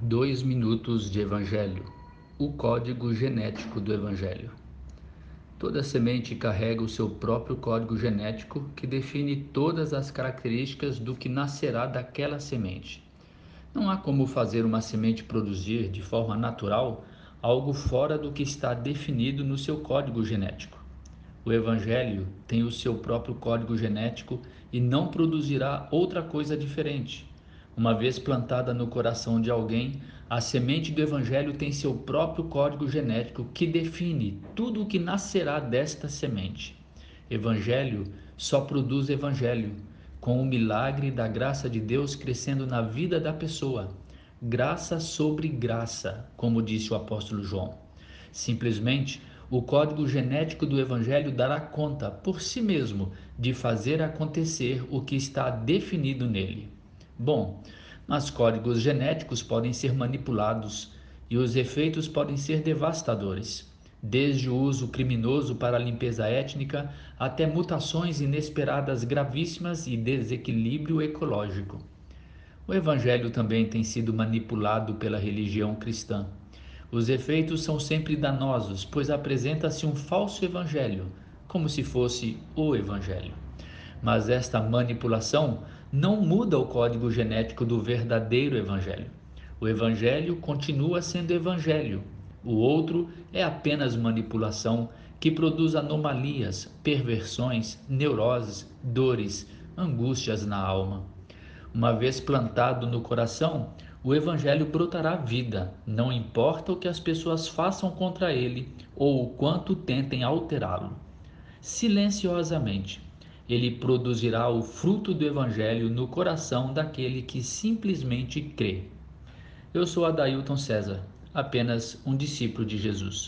Dois minutos de Evangelho. O código genético do Evangelho. Toda semente carrega o seu próprio código genético que define todas as características do que nascerá daquela semente. Não há como fazer uma semente produzir de forma natural algo fora do que está definido no seu código genético. O Evangelho tem o seu próprio código genético e não produzirá outra coisa diferente. Uma vez plantada no coração de alguém, a semente do Evangelho tem seu próprio código genético que define tudo o que nascerá desta semente. Evangelho só produz Evangelho, com o milagre da graça de Deus crescendo na vida da pessoa. Graça sobre graça, como disse o apóstolo João. Simplesmente, o código genético do Evangelho dará conta por si mesmo de fazer acontecer o que está definido nele. Bom, mas códigos genéticos podem ser manipulados e os efeitos podem ser devastadores, desde o uso criminoso para a limpeza étnica até mutações inesperadas gravíssimas e desequilíbrio ecológico. O evangelho também tem sido manipulado pela religião cristã. Os efeitos são sempre danosos, pois apresenta-se um falso evangelho, como se fosse o evangelho. Mas esta manipulação não muda o código genético do verdadeiro evangelho. O evangelho continua sendo evangelho. O outro é apenas manipulação que produz anomalias, perversões, neuroses, dores, angústias na alma. Uma vez plantado no coração, o Evangelho brotará vida, não importa o que as pessoas façam contra ele ou o quanto tentem alterá-lo. Silenciosamente, ele produzirá o fruto do Evangelho no coração daquele que simplesmente crê. Eu sou Adailton César, apenas um discípulo de Jesus.